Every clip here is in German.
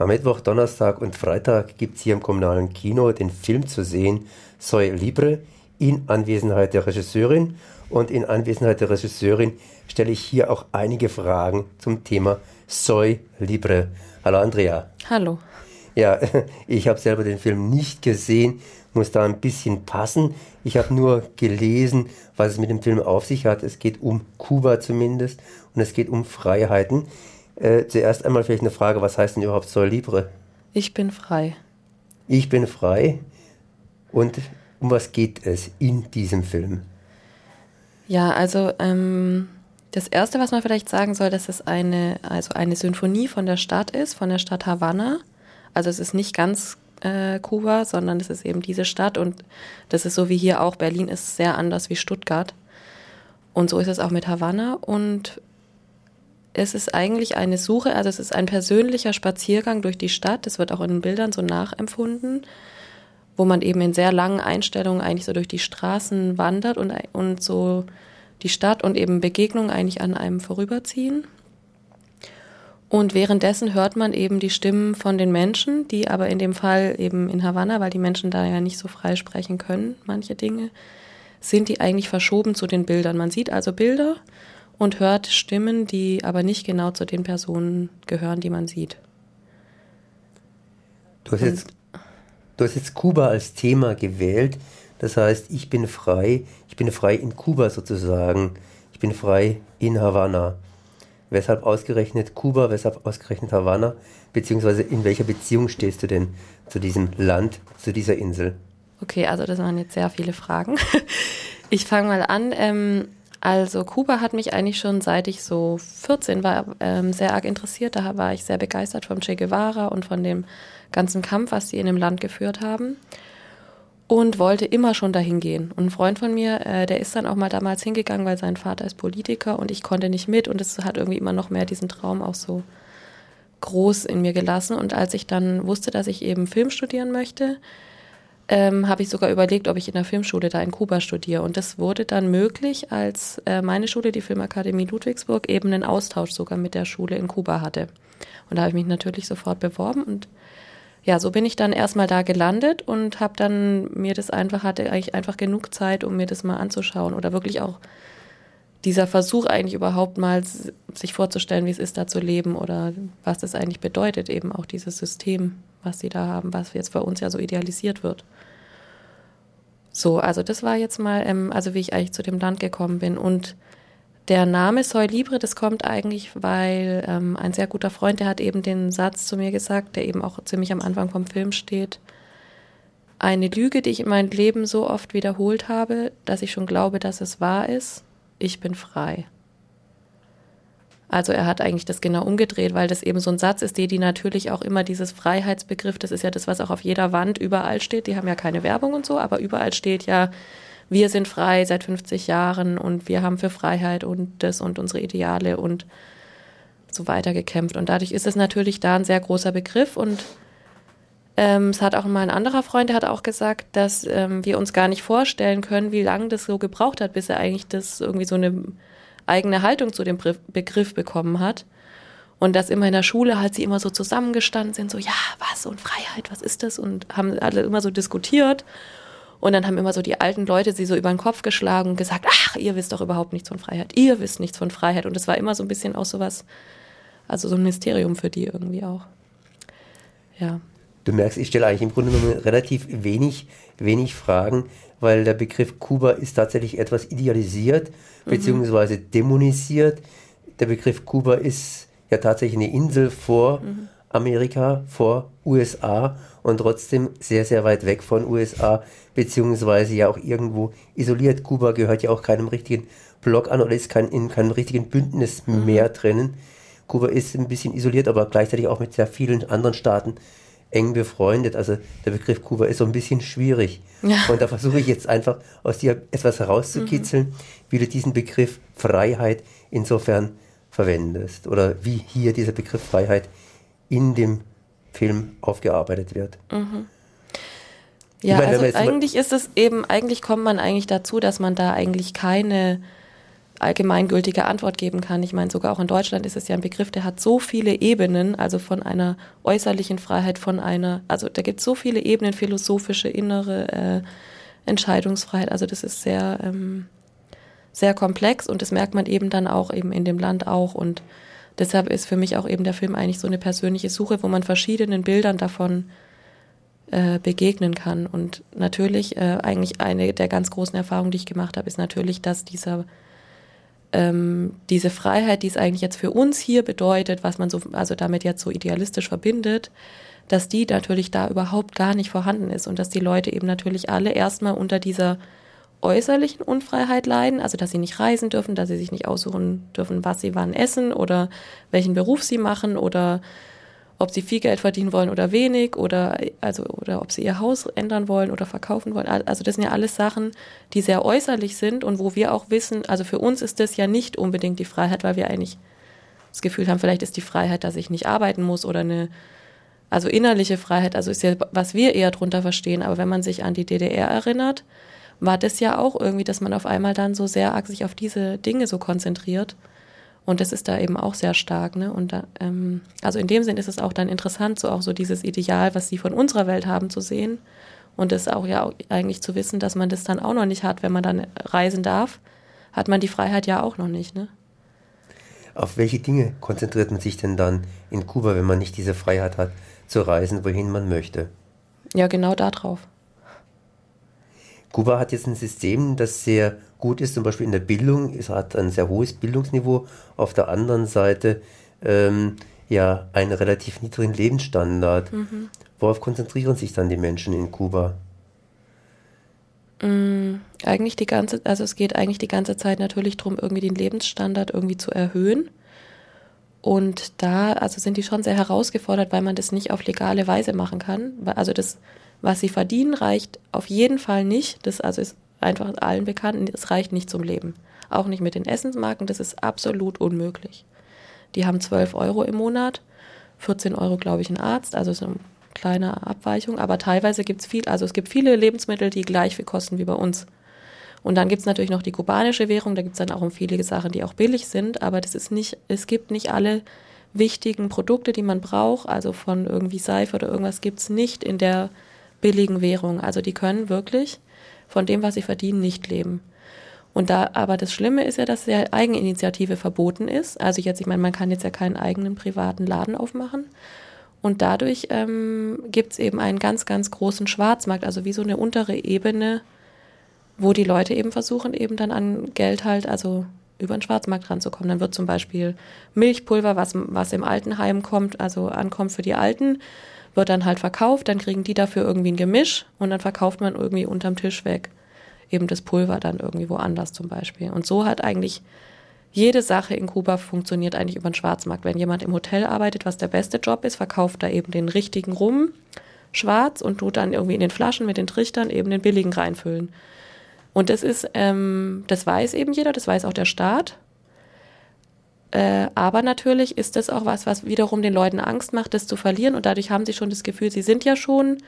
Am Mittwoch, Donnerstag und Freitag gibt es hier im kommunalen Kino den Film zu sehen, Soy Libre, in Anwesenheit der Regisseurin. Und in Anwesenheit der Regisseurin stelle ich hier auch einige Fragen zum Thema Soy Libre. Hallo Andrea. Hallo. Ja, ich habe selber den Film nicht gesehen, muss da ein bisschen passen. Ich habe nur gelesen, was es mit dem Film auf sich hat. Es geht um Kuba zumindest und es geht um Freiheiten. Äh, zuerst einmal vielleicht eine Frage, was heißt denn überhaupt Soy Libre? Ich bin frei. Ich bin frei. Und um was geht es in diesem Film? Ja, also ähm, das Erste, was man vielleicht sagen soll, dass es eine, also eine Symphonie von der Stadt ist, von der Stadt Havanna. Also es ist nicht ganz äh, Kuba, sondern es ist eben diese Stadt und das ist so wie hier auch. Berlin ist sehr anders wie Stuttgart. Und so ist es auch mit Havanna und es ist eigentlich eine Suche, also es ist ein persönlicher Spaziergang durch die Stadt. Das wird auch in den Bildern so nachempfunden, wo man eben in sehr langen Einstellungen eigentlich so durch die Straßen wandert und, und so die Stadt und eben Begegnungen eigentlich an einem vorüberziehen. Und währenddessen hört man eben die Stimmen von den Menschen, die aber in dem Fall eben in Havanna, weil die Menschen da ja nicht so frei sprechen können, manche Dinge, sind die eigentlich verschoben zu den Bildern. Man sieht also Bilder und hört Stimmen, die aber nicht genau zu den Personen gehören, die man sieht. Du hast, jetzt, du hast jetzt Kuba als Thema gewählt. Das heißt, ich bin frei, ich bin frei in Kuba sozusagen. Ich bin frei in Havanna. Weshalb ausgerechnet Kuba, weshalb ausgerechnet Havanna? Beziehungsweise in welcher Beziehung stehst du denn zu diesem Land, zu dieser Insel? Okay, also das waren jetzt sehr viele Fragen. Ich fange mal an. Ähm, also Kuba hat mich eigentlich schon seit ich so 14 war ähm, sehr arg interessiert. Da war ich sehr begeistert vom Che Guevara und von dem ganzen Kampf, was sie in dem Land geführt haben und wollte immer schon dahin gehen. Und ein Freund von mir, äh, der ist dann auch mal damals hingegangen, weil sein Vater ist Politiker und ich konnte nicht mit und es hat irgendwie immer noch mehr diesen Traum auch so groß in mir gelassen. Und als ich dann wusste, dass ich eben Film studieren möchte, ähm, habe ich sogar überlegt, ob ich in der Filmschule da in Kuba studiere. Und das wurde dann möglich, als äh, meine Schule, die Filmakademie Ludwigsburg, eben einen Austausch sogar mit der Schule in Kuba hatte. Und da habe ich mich natürlich sofort beworben und ja, so bin ich dann erstmal da gelandet und habe dann mir das einfach, hatte eigentlich einfach genug Zeit, um mir das mal anzuschauen oder wirklich auch dieser Versuch eigentlich überhaupt mal sich vorzustellen, wie es ist, da zu leben oder was das eigentlich bedeutet, eben auch dieses System, was sie da haben, was jetzt bei uns ja so idealisiert wird. So, also das war jetzt mal, ähm, also wie ich eigentlich zu dem Land gekommen bin und der Name Soy Libre, das kommt eigentlich, weil ähm, ein sehr guter Freund, der hat eben den Satz zu mir gesagt, der eben auch ziemlich am Anfang vom Film steht. Eine Lüge, die ich in meinem Leben so oft wiederholt habe, dass ich schon glaube, dass es wahr ist. Ich bin frei. Also er hat eigentlich das genau umgedreht, weil das eben so ein Satz ist, die, die natürlich auch immer dieses Freiheitsbegriff, das ist ja das, was auch auf jeder Wand überall steht. Die haben ja keine Werbung und so, aber überall steht ja, wir sind frei seit 50 Jahren und wir haben für Freiheit und das und unsere Ideale und so weiter gekämpft. Und dadurch ist es natürlich da ein sehr großer Begriff und ähm, es hat auch mal ein anderer Freund, der hat auch gesagt, dass ähm, wir uns gar nicht vorstellen können, wie lange das so gebraucht hat, bis er eigentlich das irgendwie so eine eigene Haltung zu dem Begriff bekommen hat. Und dass immer in der Schule halt sie immer so zusammengestanden sind, so, ja, was und Freiheit, was ist das? Und haben alle immer so diskutiert. Und dann haben immer so die alten Leute sie so über den Kopf geschlagen und gesagt, ach, ihr wisst doch überhaupt nichts von Freiheit, ihr wisst nichts von Freiheit. Und es war immer so ein bisschen auch sowas, also so ein Mysterium für die irgendwie auch. Ja. Du merkst, ich stelle eigentlich im Grunde genommen relativ wenig, wenig Fragen, weil der Begriff Kuba ist tatsächlich etwas idealisiert mhm. bzw. dämonisiert. Der Begriff Kuba ist ja tatsächlich eine Insel vor mhm. Amerika, vor USA und trotzdem sehr, sehr weit weg von USA, beziehungsweise ja auch irgendwo isoliert. Kuba gehört ja auch keinem richtigen Block an oder ist kein, in keinem richtigen Bündnis mhm. mehr drinnen. Kuba ist ein bisschen isoliert, aber gleichzeitig auch mit sehr vielen anderen Staaten eng befreundet. Also der Begriff Kuba ist so ein bisschen schwierig. Ja. Und da versuche ich jetzt einfach aus dir etwas herauszukitzeln, mhm. wie du diesen Begriff Freiheit insofern verwendest oder wie hier dieser Begriff Freiheit in dem Film aufgearbeitet wird. Mhm. Ja, meine, also eigentlich ist es eben, eigentlich kommt man eigentlich dazu, dass man da eigentlich keine allgemeingültige Antwort geben kann. Ich meine, sogar auch in Deutschland ist es ja ein Begriff, der hat so viele Ebenen, also von einer äußerlichen Freiheit, von einer, also da gibt es so viele Ebenen, philosophische, innere äh, Entscheidungsfreiheit. Also das ist sehr, ähm, sehr komplex und das merkt man eben dann auch eben in dem Land auch. Und deshalb ist für mich auch eben der Film eigentlich so eine persönliche Suche, wo man verschiedenen Bildern davon äh, begegnen kann. Und natürlich, äh, eigentlich eine der ganz großen Erfahrungen, die ich gemacht habe, ist natürlich, dass dieser ähm, diese Freiheit, die es eigentlich jetzt für uns hier bedeutet, was man so, also damit jetzt so idealistisch verbindet, dass die natürlich da überhaupt gar nicht vorhanden ist und dass die Leute eben natürlich alle erstmal unter dieser äußerlichen Unfreiheit leiden, also dass sie nicht reisen dürfen, dass sie sich nicht aussuchen dürfen, was sie wann essen oder welchen Beruf sie machen oder ob sie viel Geld verdienen wollen oder wenig oder also oder ob sie ihr Haus ändern wollen oder verkaufen wollen. Also das sind ja alles Sachen, die sehr äußerlich sind und wo wir auch wissen, also für uns ist das ja nicht unbedingt die Freiheit, weil wir eigentlich das Gefühl haben, vielleicht ist die Freiheit, dass ich nicht arbeiten muss oder eine also innerliche Freiheit, also ist ja was wir eher drunter verstehen, aber wenn man sich an die DDR erinnert, war das ja auch irgendwie, dass man auf einmal dann so sehr arg sich auf diese Dinge so konzentriert und das ist da eben auch sehr stark, ne? Und da, ähm, also in dem Sinn ist es auch dann interessant, so auch so dieses Ideal, was sie von unserer Welt haben, zu sehen. Und das auch ja auch eigentlich zu wissen, dass man das dann auch noch nicht hat, wenn man dann reisen darf, hat man die Freiheit ja auch noch nicht, ne? Auf welche Dinge konzentriert man sich denn dann in Kuba, wenn man nicht diese Freiheit hat, zu reisen, wohin man möchte? Ja, genau darauf. Kuba hat jetzt ein System, das sehr gut ist, zum Beispiel in der Bildung. Es hat ein sehr hohes Bildungsniveau. Auf der anderen Seite ähm, ja einen relativ niedrigen Lebensstandard. Mhm. Worauf konzentrieren sich dann die Menschen in Kuba? Mhm, eigentlich die ganze, also es geht eigentlich die ganze Zeit natürlich darum, irgendwie den Lebensstandard irgendwie zu erhöhen. Und da, also sind die schon sehr herausgefordert, weil man das nicht auf legale Weise machen kann. Also das was sie verdienen, reicht auf jeden Fall nicht. Das also ist einfach allen bekannt. Es reicht nicht zum Leben. Auch nicht mit den Essensmarken. Das ist absolut unmöglich. Die haben 12 Euro im Monat, 14 Euro, glaube ich, ein Arzt. Also ist eine kleine Abweichung. Aber teilweise gibt es viel, also es gibt viele Lebensmittel, die gleich viel kosten wie bei uns. Und dann gibt es natürlich noch die kubanische Währung. Da gibt es dann auch viele Sachen, die auch billig sind. Aber das ist nicht, es gibt nicht alle wichtigen Produkte, die man braucht. Also von irgendwie Seife oder irgendwas gibt es nicht in der billigen Währung. Also die können wirklich von dem, was sie verdienen, nicht leben. Und da, aber das Schlimme ist ja, dass ja Eigeninitiative verboten ist. Also jetzt, ich meine, man kann jetzt ja keinen eigenen privaten Laden aufmachen. Und dadurch ähm, gibt es eben einen ganz, ganz großen Schwarzmarkt, also wie so eine untere Ebene, wo die Leute eben versuchen, eben dann an Geld halt, also über den Schwarzmarkt ranzukommen. Dann wird zum Beispiel Milchpulver, was, was im Altenheim kommt, also ankommt für die Alten, wird dann halt verkauft, dann kriegen die dafür irgendwie ein Gemisch und dann verkauft man irgendwie unterm Tisch weg eben das Pulver dann irgendwie woanders zum Beispiel. Und so hat eigentlich jede Sache in Kuba funktioniert eigentlich über den Schwarzmarkt. Wenn jemand im Hotel arbeitet, was der beste Job ist, verkauft er eben den richtigen Rum schwarz und tut dann irgendwie in den Flaschen mit den Trichtern eben den billigen reinfüllen. Und das ist, ähm, das weiß eben jeder, das weiß auch der Staat. Äh, aber natürlich ist das auch was, was wiederum den Leuten Angst macht, das zu verlieren. Und dadurch haben sie schon das Gefühl, sie sind ja schon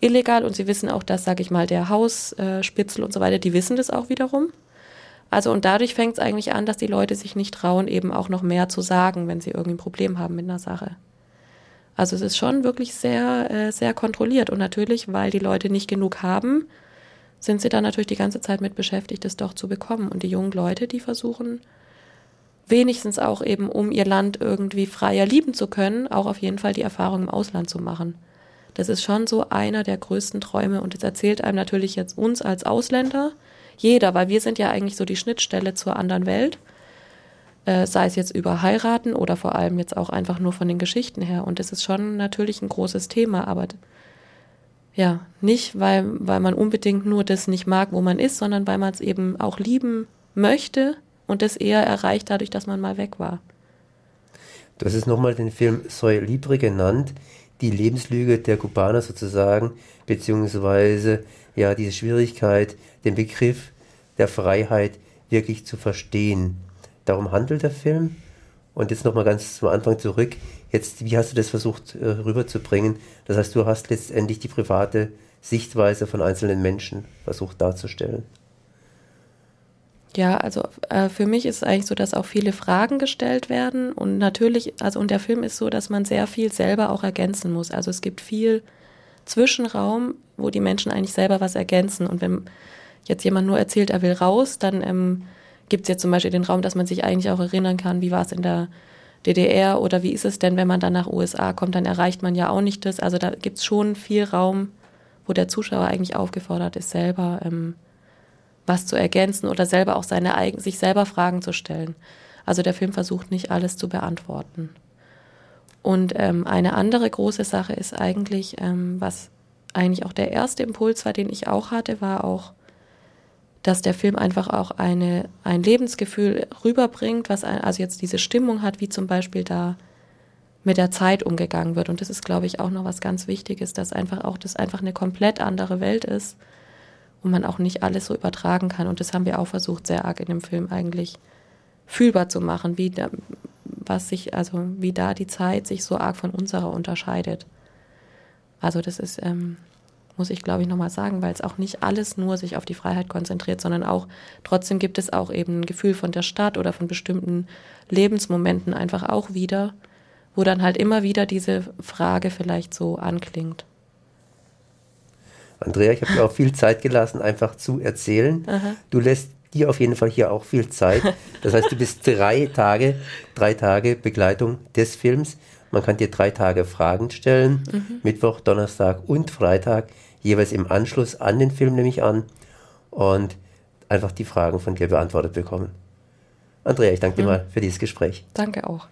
illegal und sie wissen auch, dass, sage ich mal, der Hausspitzel und so weiter, die wissen das auch wiederum. Also und dadurch fängt es eigentlich an, dass die Leute sich nicht trauen, eben auch noch mehr zu sagen, wenn sie irgendwie ein Problem haben mit einer Sache. Also es ist schon wirklich sehr, äh, sehr kontrolliert. Und natürlich, weil die Leute nicht genug haben, sind sie dann natürlich die ganze Zeit mit beschäftigt, das doch zu bekommen. Und die jungen Leute, die versuchen, wenigstens auch eben, um ihr Land irgendwie freier lieben zu können, auch auf jeden Fall die Erfahrung im Ausland zu machen. Das ist schon so einer der größten Träume und es erzählt einem natürlich jetzt uns als Ausländer, jeder, weil wir sind ja eigentlich so die Schnittstelle zur anderen Welt, äh, sei es jetzt über heiraten oder vor allem jetzt auch einfach nur von den Geschichten her. Und das ist schon natürlich ein großes Thema, aber ja, nicht, weil, weil man unbedingt nur das nicht mag, wo man ist, sondern weil man es eben auch lieben möchte und das eher erreicht dadurch, dass man mal weg war. Du hast es nochmal den Film Soy Libre genannt, die Lebenslüge der Kubaner sozusagen, beziehungsweise ja diese Schwierigkeit, den Begriff der Freiheit wirklich zu verstehen. Darum handelt der Film. Und jetzt nochmal ganz zum Anfang zurück. Jetzt, wie hast du das versucht äh, rüberzubringen? Das heißt, du hast letztendlich die private Sichtweise von einzelnen Menschen versucht darzustellen. Ja, also äh, für mich ist es eigentlich so, dass auch viele Fragen gestellt werden und natürlich, also und der Film ist so, dass man sehr viel selber auch ergänzen muss. Also es gibt viel Zwischenraum, wo die Menschen eigentlich selber was ergänzen und wenn jetzt jemand nur erzählt, er will raus, dann ähm, gibt es jetzt zum Beispiel den Raum, dass man sich eigentlich auch erinnern kann, wie war es in der DDR oder wie ist es denn, wenn man dann nach USA kommt, dann erreicht man ja auch nicht das. Also da gibt es schon viel Raum, wo der Zuschauer eigentlich aufgefordert ist, selber ähm, was zu ergänzen oder selber auch seine eigenen, sich selber Fragen zu stellen. Also der Film versucht nicht alles zu beantworten. Und ähm, eine andere große Sache ist eigentlich, ähm, was eigentlich auch der erste Impuls war, den ich auch hatte, war auch, dass der Film einfach auch eine, ein Lebensgefühl rüberbringt, was ein, also jetzt diese Stimmung hat, wie zum Beispiel da mit der Zeit umgegangen wird. Und das ist, glaube ich, auch noch was ganz Wichtiges, dass einfach auch das einfach eine komplett andere Welt ist und man auch nicht alles so übertragen kann. Und das haben wir auch versucht, sehr arg in dem Film eigentlich fühlbar zu machen, wie da, was sich, also wie da die Zeit sich so arg von unserer unterscheidet. Also das ist, ähm, muss ich glaube ich nochmal sagen, weil es auch nicht alles nur sich auf die Freiheit konzentriert, sondern auch trotzdem gibt es auch eben ein Gefühl von der Stadt oder von bestimmten Lebensmomenten einfach auch wieder, wo dann halt immer wieder diese Frage vielleicht so anklingt. Andrea, ich habe dir auch viel Zeit gelassen, einfach zu erzählen. Aha. Du lässt dir auf jeden Fall hier auch viel Zeit. Das heißt, du bist drei Tage, drei Tage Begleitung des Films. Man kann dir drei Tage Fragen stellen, mhm. Mittwoch, Donnerstag und Freitag, jeweils im Anschluss an den Film nehme ich an und einfach die Fragen von dir beantwortet bekommen. Andrea, ich danke dir mhm. mal für dieses Gespräch. Danke auch.